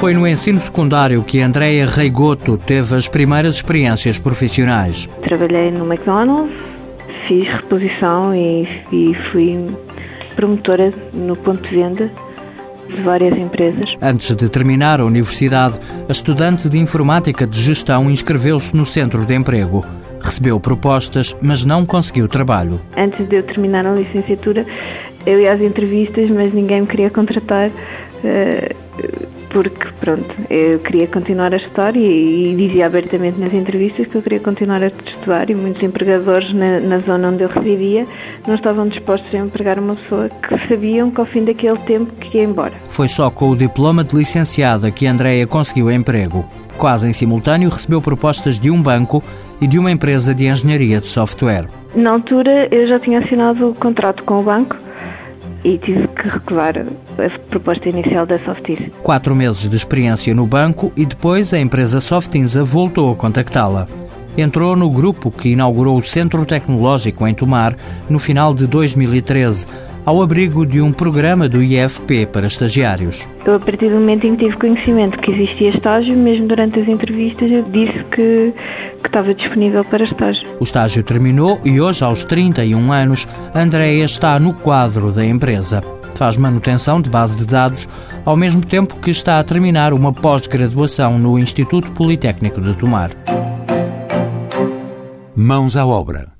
Foi no ensino secundário que Andréia Reigoto teve as primeiras experiências profissionais. Trabalhei no McDonald's, fiz reposição e, e fui promotora no ponto de venda de várias empresas. Antes de terminar a universidade, a estudante de informática de gestão inscreveu-se no centro de emprego. Recebeu propostas, mas não conseguiu trabalho. Antes de eu terminar a licenciatura, eu ia às entrevistas, mas ninguém me queria contratar. Porque pronto, eu queria continuar a estudar e, e, dizia abertamente nas entrevistas que eu queria continuar a estudar e muitos empregadores na, na, zona onde eu residia não estavam dispostos a empregar uma pessoa que sabiam que ao fim daquele tempo que ia embora. Foi só com o diploma de licenciada que Andreia conseguiu emprego. Quase em simultâneo recebeu propostas de um banco e de uma empresa de engenharia de software. Na altura eu já tinha assinado o contrato com o banco e tive que recusar a proposta inicial da Softis. Quatro meses de experiência no banco e depois a empresa Softinsa voltou a contactá-la. Entrou no grupo que inaugurou o Centro Tecnológico em Tomar no final de 2013 ao abrigo de um programa do IFP para estagiários. Eu, a partir do momento em que tive conhecimento que existia estágio, mesmo durante as entrevistas, eu disse que, que estava disponível para estágio. O estágio terminou e hoje, aos 31 anos, Andréia está no quadro da empresa. Faz manutenção de base de dados, ao mesmo tempo que está a terminar uma pós-graduação no Instituto Politécnico de Tomar. Mãos à obra.